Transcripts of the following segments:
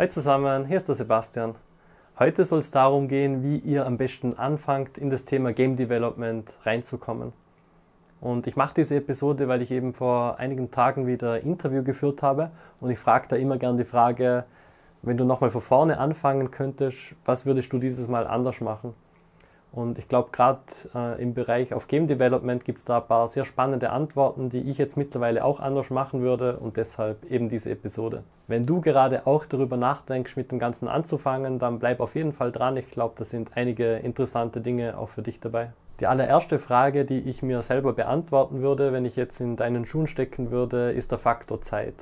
Hi zusammen, hier ist der Sebastian. Heute soll es darum gehen, wie ihr am besten anfangt, in das Thema Game Development reinzukommen. Und ich mache diese Episode, weil ich eben vor einigen Tagen wieder ein Interview geführt habe und ich frage da immer gern die Frage, wenn du nochmal von vorne anfangen könntest, was würdest du dieses Mal anders machen? Und ich glaube, gerade äh, im Bereich auf Game Development gibt es da ein paar sehr spannende Antworten, die ich jetzt mittlerweile auch anders machen würde und deshalb eben diese Episode. Wenn du gerade auch darüber nachdenkst, mit dem Ganzen anzufangen, dann bleib auf jeden Fall dran. Ich glaube, da sind einige interessante Dinge auch für dich dabei. Die allererste Frage, die ich mir selber beantworten würde, wenn ich jetzt in deinen Schuhen stecken würde, ist der Faktor Zeit.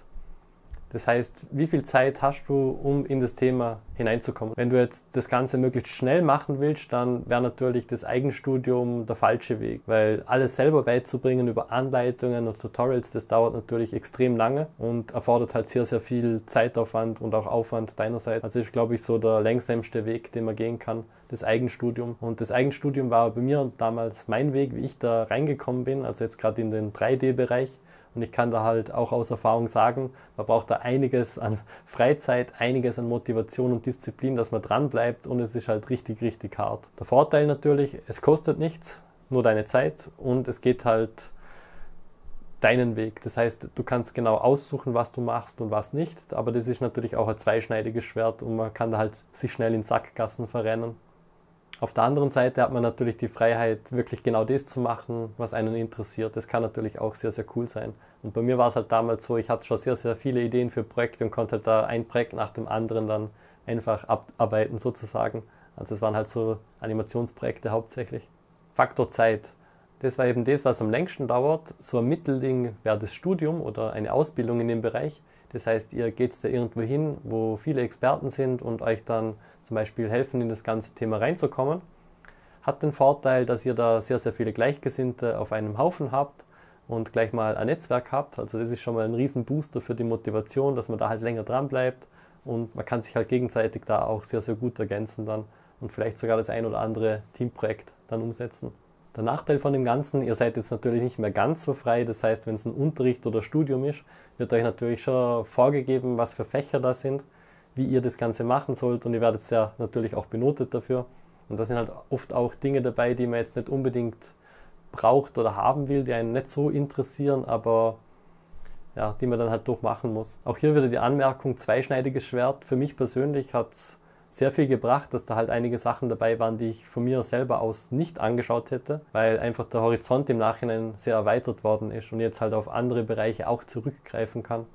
Das heißt, wie viel Zeit hast du, um in das Thema hineinzukommen? Wenn du jetzt das Ganze möglichst schnell machen willst, dann wäre natürlich das Eigenstudium der falsche Weg, weil alles selber beizubringen über Anleitungen und Tutorials, das dauert natürlich extrem lange und erfordert halt sehr, sehr viel Zeitaufwand und auch Aufwand deinerseits. Also ist, glaube ich, so der längsamste Weg, den man gehen kann, das Eigenstudium. Und das Eigenstudium war bei mir damals mein Weg, wie ich da reingekommen bin, also jetzt gerade in den 3D-Bereich und ich kann da halt auch aus Erfahrung sagen, man braucht da einiges an Freizeit, einiges an Motivation und Disziplin, dass man dran bleibt und es ist halt richtig, richtig hart. Der Vorteil natürlich, es kostet nichts, nur deine Zeit und es geht halt deinen Weg. Das heißt, du kannst genau aussuchen, was du machst und was nicht, aber das ist natürlich auch ein zweischneidiges Schwert und man kann da halt sich schnell in Sackgassen verrennen. Auf der anderen Seite hat man natürlich die Freiheit, wirklich genau das zu machen, was einen interessiert. Das kann natürlich auch sehr, sehr cool sein. Und bei mir war es halt damals so, ich hatte schon sehr, sehr viele Ideen für Projekte und konnte halt da ein Projekt nach dem anderen dann einfach abarbeiten sozusagen. Also es waren halt so Animationsprojekte hauptsächlich. Faktor Zeit. Das war eben das, was am längsten dauert. So ein Mittelding wäre das Studium oder eine Ausbildung in dem Bereich. Das heißt, ihr geht da irgendwo hin, wo viele Experten sind und euch dann zum Beispiel helfen, in das ganze Thema reinzukommen. Hat den Vorteil, dass ihr da sehr, sehr viele Gleichgesinnte auf einem Haufen habt und gleich mal ein Netzwerk habt. Also das ist schon mal ein riesen Booster für die Motivation, dass man da halt länger dran bleibt und man kann sich halt gegenseitig da auch sehr, sehr gut ergänzen dann und vielleicht sogar das ein oder andere Teamprojekt dann umsetzen. Der Nachteil von dem Ganzen, ihr seid jetzt natürlich nicht mehr ganz so frei. Das heißt, wenn es ein Unterricht oder Studium ist, wird euch natürlich schon vorgegeben, was für Fächer da sind, wie ihr das Ganze machen sollt und ihr werdet ja natürlich auch benotet dafür. Und da sind halt oft auch Dinge dabei, die man jetzt nicht unbedingt braucht oder haben will, die einen nicht so interessieren, aber ja, die man dann halt durchmachen muss. Auch hier wieder die Anmerkung, zweischneidiges Schwert. Für mich persönlich hat es sehr viel gebracht, dass da halt einige Sachen dabei waren, die ich von mir selber aus nicht angeschaut hätte, weil einfach der Horizont im Nachhinein sehr erweitert worden ist und jetzt halt auf andere Bereiche auch zurückgreifen kann.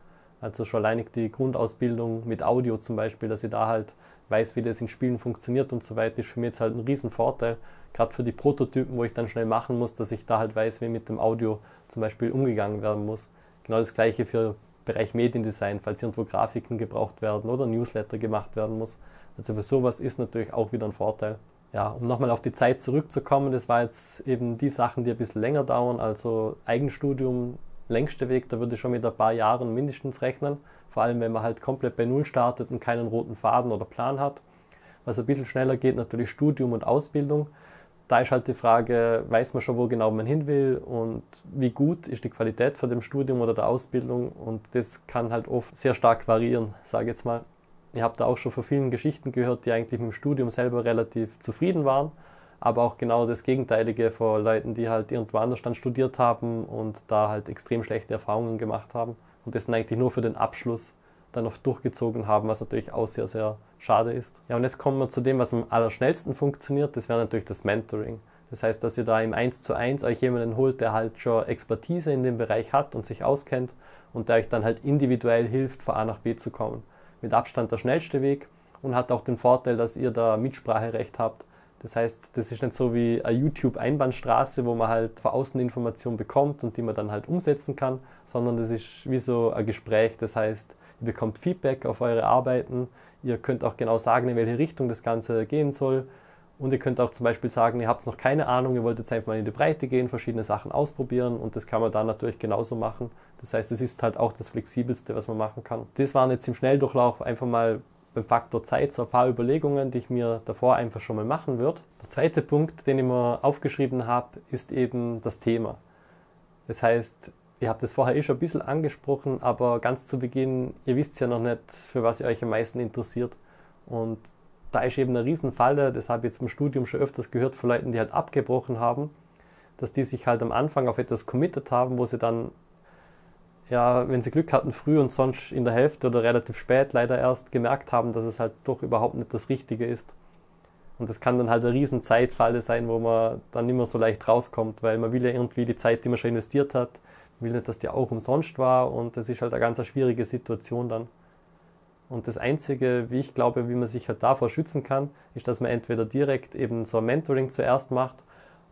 Also schon alleinig die Grundausbildung mit Audio zum Beispiel, dass ich da halt weiß, wie das in Spielen funktioniert und so weiter, ist für mich jetzt halt ein Riesenvorteil. Gerade für die Prototypen, wo ich dann schnell machen muss, dass ich da halt weiß, wie mit dem Audio zum Beispiel umgegangen werden muss. Genau das gleiche für Bereich Mediendesign, falls irgendwo Grafiken gebraucht werden oder Newsletter gemacht werden muss. Also für sowas ist natürlich auch wieder ein Vorteil. Ja, um nochmal auf die Zeit zurückzukommen, das war jetzt eben die Sachen, die ein bisschen länger dauern, also Eigenstudium, längste Weg, da würde ich schon mit ein paar Jahren mindestens rechnen, vor allem wenn man halt komplett bei Null startet und keinen roten Faden oder Plan hat. Was ein bisschen schneller geht, natürlich Studium und Ausbildung. Da ist halt die Frage, weiß man schon, wo genau man hin will und wie gut ist die Qualität von dem Studium oder der Ausbildung und das kann halt oft sehr stark variieren, sage ich jetzt mal. Ich habe da auch schon von vielen Geschichten gehört, die eigentlich mit dem Studium selber relativ zufrieden waren, aber auch genau das Gegenteilige von Leuten, die halt irgendwo anders dann studiert haben und da halt extrem schlechte Erfahrungen gemacht haben und das dann eigentlich nur für den Abschluss dann oft durchgezogen haben, was natürlich auch sehr, sehr schade ist. Ja, und jetzt kommen wir zu dem, was am allerschnellsten funktioniert, das wäre natürlich das Mentoring. Das heißt, dass ihr da im 1 zu 1 euch jemanden holt, der halt schon Expertise in dem Bereich hat und sich auskennt und der euch dann halt individuell hilft, von A nach B zu kommen mit Abstand der schnellste Weg und hat auch den Vorteil, dass ihr da Mitspracherecht habt. Das heißt, das ist nicht so wie eine YouTube-Einbahnstraße, wo man halt von außen Informationen bekommt und die man dann halt umsetzen kann, sondern das ist wie so ein Gespräch. Das heißt, ihr bekommt Feedback auf eure Arbeiten, ihr könnt auch genau sagen, in welche Richtung das Ganze gehen soll und ihr könnt auch zum Beispiel sagen, ihr habt noch keine Ahnung, ihr wollt jetzt einfach mal in die Breite gehen, verschiedene Sachen ausprobieren und das kann man dann natürlich genauso machen. Das heißt, es ist halt auch das Flexibelste, was man machen kann. Das waren jetzt im Schnelldurchlauf einfach mal beim Faktor Zeit so ein paar Überlegungen, die ich mir davor einfach schon mal machen würde. Der zweite Punkt, den ich mir aufgeschrieben habe, ist eben das Thema. Das heißt, ihr habt es vorher eh schon ein bisschen angesprochen, aber ganz zu Beginn, ihr wisst ja noch nicht, für was ihr euch am meisten interessiert. Und da ist eben eine Riesenfalle, das habe ich jetzt im Studium schon öfters gehört von Leuten, die halt abgebrochen haben, dass die sich halt am Anfang auf etwas committed haben, wo sie dann, ja, wenn sie Glück hatten, früh und sonst in der Hälfte oder relativ spät leider erst gemerkt haben, dass es halt doch überhaupt nicht das Richtige ist. Und das kann dann halt eine riesen Zeitfalle sein, wo man dann nicht mehr so leicht rauskommt, weil man will ja irgendwie die Zeit, die man schon investiert hat, will nicht, dass die auch umsonst war und das ist halt eine ganz schwierige Situation dann. Und das Einzige, wie ich glaube, wie man sich halt davor schützen kann, ist, dass man entweder direkt eben so ein Mentoring zuerst macht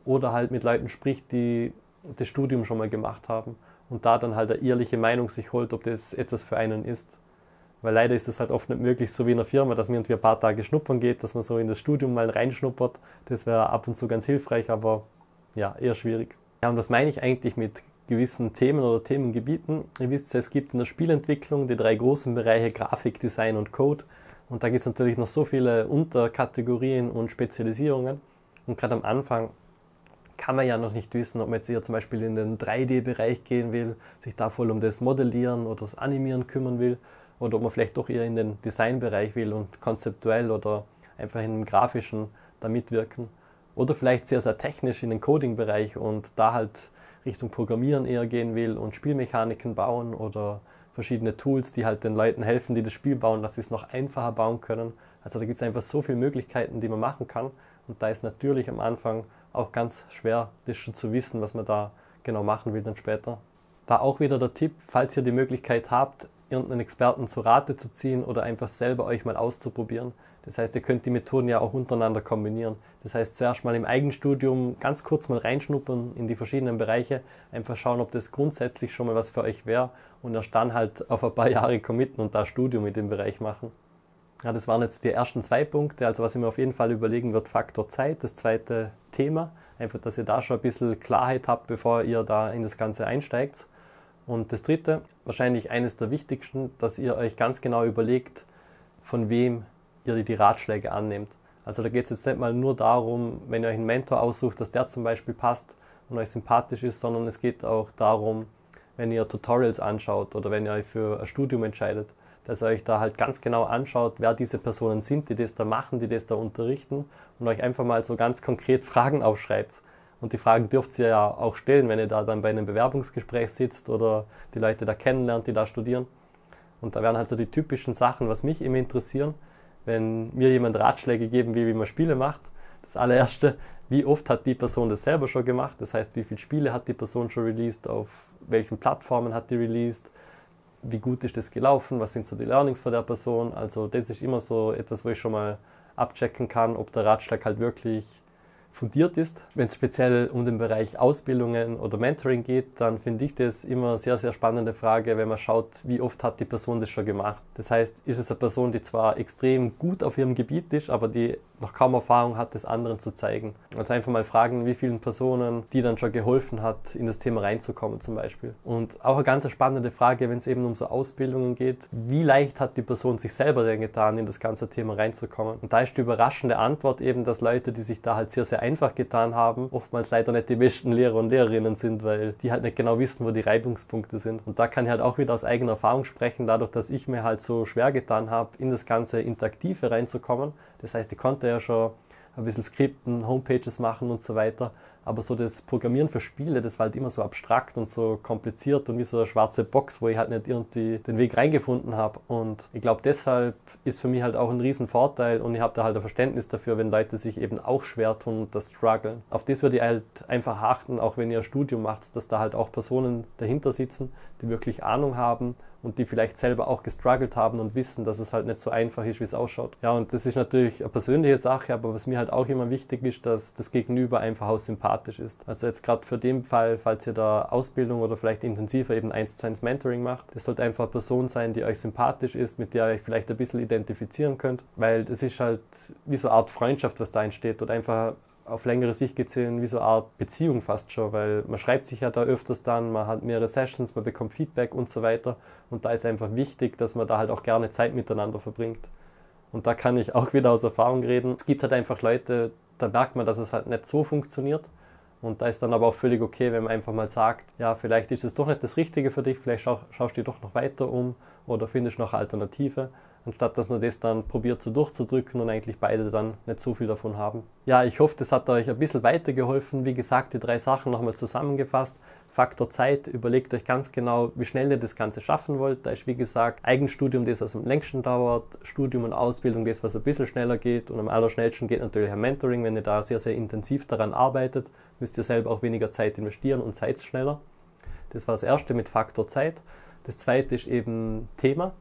oder halt mit Leuten spricht, die das Studium schon mal gemacht haben und da dann halt eine ehrliche Meinung sich holt, ob das etwas für einen ist. Weil leider ist es halt oft nicht möglich, so wie in einer Firma, dass man irgendwie ein paar Tage schnuppern geht, dass man so in das Studium mal reinschnuppert. Das wäre ab und zu ganz hilfreich, aber ja, eher schwierig. Ja, und was meine ich eigentlich mit gewissen Themen oder Themengebieten. Ihr wisst, es gibt in der Spielentwicklung die drei großen Bereiche Grafik, Design und Code. Und da gibt es natürlich noch so viele Unterkategorien und Spezialisierungen. Und gerade am Anfang kann man ja noch nicht wissen, ob man jetzt hier zum Beispiel in den 3D-Bereich gehen will, sich da voll um das Modellieren oder das Animieren kümmern will, oder ob man vielleicht doch eher in den Design-Bereich will und konzeptuell oder einfach in den grafischen da mitwirken. Oder vielleicht sehr, sehr technisch in den Coding-Bereich und da halt Richtung Programmieren eher gehen will und Spielmechaniken bauen oder verschiedene Tools, die halt den Leuten helfen, die das Spiel bauen, dass sie es noch einfacher bauen können. Also da gibt es einfach so viele Möglichkeiten, die man machen kann. Und da ist natürlich am Anfang auch ganz schwer, das schon zu wissen, was man da genau machen will dann später. Da auch wieder der Tipp, falls ihr die Möglichkeit habt, irgendeinen Experten zu Rate zu ziehen oder einfach selber euch mal auszuprobieren. Das heißt, ihr könnt die Methoden ja auch untereinander kombinieren. Das heißt, zuerst mal im Eigenstudium ganz kurz mal reinschnuppern in die verschiedenen Bereiche, einfach schauen, ob das grundsätzlich schon mal was für euch wäre und erst dann halt auf ein paar Jahre committen und da Studium in dem Bereich machen. Ja, das waren jetzt die ersten zwei Punkte. Also was ich mir auf jeden Fall überlegen wird, Faktor Zeit, das zweite Thema. Einfach, dass ihr da schon ein bisschen Klarheit habt, bevor ihr da in das Ganze einsteigt. Und das dritte, wahrscheinlich eines der wichtigsten, dass ihr euch ganz genau überlegt, von wem ihr die Ratschläge annehmt. Also da geht es jetzt nicht mal nur darum, wenn ihr euch einen Mentor aussucht, dass der zum Beispiel passt und euch sympathisch ist, sondern es geht auch darum, wenn ihr Tutorials anschaut oder wenn ihr euch für ein Studium entscheidet, dass ihr euch da halt ganz genau anschaut, wer diese Personen sind, die das da machen, die das da unterrichten und euch einfach mal so ganz konkret Fragen aufschreibt. Und die Fragen dürft ihr ja auch stellen, wenn ihr da dann bei einem Bewerbungsgespräch sitzt oder die Leute da kennenlernt, die da studieren. Und da werden halt so die typischen Sachen, was mich immer interessieren wenn mir jemand Ratschläge geben will, wie man Spiele macht. Das allererste, wie oft hat die Person das selber schon gemacht? Das heißt, wie viele Spiele hat die Person schon released? Auf welchen Plattformen hat die released? Wie gut ist das gelaufen? Was sind so die Learnings von der Person? Also, das ist immer so etwas, wo ich schon mal abchecken kann, ob der Ratschlag halt wirklich fundiert ist. Wenn es speziell um den Bereich Ausbildungen oder Mentoring geht, dann finde ich das immer eine sehr, sehr spannende Frage, wenn man schaut, wie oft hat die Person das schon gemacht. Das heißt, ist es eine Person, die zwar extrem gut auf ihrem Gebiet ist, aber die noch kaum Erfahrung hat, das anderen zu zeigen. Also einfach mal fragen, wie vielen Personen die dann schon geholfen hat, in das Thema reinzukommen zum Beispiel. Und auch eine ganz spannende Frage, wenn es eben um so Ausbildungen geht, wie leicht hat die Person sich selber denn getan, in das ganze Thema reinzukommen? Und da ist die überraschende Antwort eben, dass Leute, die sich da halt sehr, sehr einfach getan haben, oftmals leider nicht die besten Lehrer und Lehrerinnen sind, weil die halt nicht genau wissen, wo die Reibungspunkte sind. Und da kann ich halt auch wieder aus eigener Erfahrung sprechen, dadurch, dass ich mir halt so schwer getan habe, in das ganze Interaktive reinzukommen. Das heißt, ich konnte ja schon ein bisschen Skripten, Homepages machen und so weiter. Aber so das Programmieren für Spiele, das war halt immer so abstrakt und so kompliziert und wie so eine schwarze Box, wo ich halt nicht irgendwie den Weg reingefunden habe. Und ich glaube, deshalb ist für mich halt auch ein Riesenvorteil und ich habe da halt ein Verständnis dafür, wenn Leute sich eben auch schwer tun und das strugglen. Auf das würde ich halt einfach achten, auch wenn ihr ein Studium macht, dass da halt auch Personen dahinter sitzen, die wirklich Ahnung haben und die vielleicht selber auch gestruggelt haben und wissen, dass es halt nicht so einfach ist, wie es ausschaut. Ja, und das ist natürlich eine persönliche Sache, aber was mir halt auch immer wichtig ist, dass das Gegenüber einfach auch sympathisch ist. Also jetzt gerade für den Fall, falls ihr da Ausbildung oder vielleicht intensiver eben 1 zu 1 Mentoring macht, das sollte einfach eine Person sein, die euch sympathisch ist, mit der ihr euch vielleicht ein bisschen identifizieren könnt, weil das ist halt wie so eine Art Freundschaft, was da entsteht oder einfach auf längere Sicht gesehen wie so eine Art Beziehung fast schon, weil man schreibt sich ja da öfters dann, man hat mehrere Sessions, man bekommt Feedback und so weiter. Und da ist einfach wichtig, dass man da halt auch gerne Zeit miteinander verbringt. Und da kann ich auch wieder aus Erfahrung reden. Es gibt halt einfach Leute, da merkt man, dass es halt nicht so funktioniert. Und da ist dann aber auch völlig okay, wenn man einfach mal sagt, ja, vielleicht ist es doch nicht das Richtige für dich, vielleicht schau, schaust du dich doch noch weiter um oder findest noch Alternative anstatt dass man das dann probiert so durchzudrücken und eigentlich beide dann nicht so viel davon haben. Ja, ich hoffe, das hat euch ein bisschen weitergeholfen. Wie gesagt, die drei Sachen nochmal zusammengefasst. Faktor Zeit, überlegt euch ganz genau, wie schnell ihr das Ganze schaffen wollt. Da ist wie gesagt Eigenstudium das, was am längsten dauert, Studium und Ausbildung das, was ein bisschen schneller geht und am allerschnellsten geht natürlich ein Mentoring. Wenn ihr da sehr, sehr intensiv daran arbeitet, müsst ihr selber auch weniger Zeit investieren und seid schneller. Das war das erste mit Faktor Zeit. Das zweite ist eben Thema.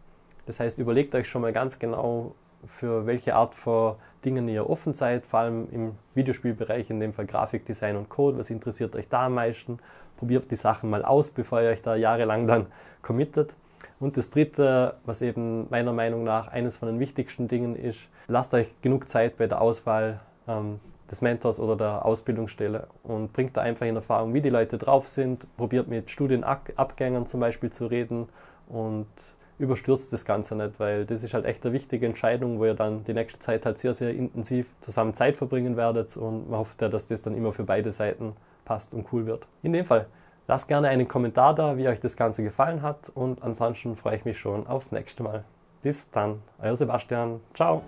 Das heißt, überlegt euch schon mal ganz genau, für welche Art von Dingen ihr offen seid, vor allem im Videospielbereich, in dem Fall Grafikdesign und Code. Was interessiert euch da am meisten? Probiert die Sachen mal aus, bevor ihr euch da jahrelang dann committet. Und das dritte, was eben meiner Meinung nach eines von den wichtigsten Dingen ist, lasst euch genug Zeit bei der Auswahl ähm, des Mentors oder der Ausbildungsstelle und bringt da einfach in Erfahrung, wie die Leute drauf sind. Probiert mit Studienabgängern zum Beispiel zu reden und überstürzt das Ganze nicht, weil das ist halt echt eine wichtige Entscheidung, wo ihr dann die nächste Zeit halt sehr, sehr intensiv zusammen Zeit verbringen werdet und man hofft ja, dass das dann immer für beide Seiten passt und cool wird. In dem Fall, lasst gerne einen Kommentar da, wie euch das Ganze gefallen hat und ansonsten freue ich mich schon aufs nächste Mal. Bis dann, euer Sebastian. Ciao.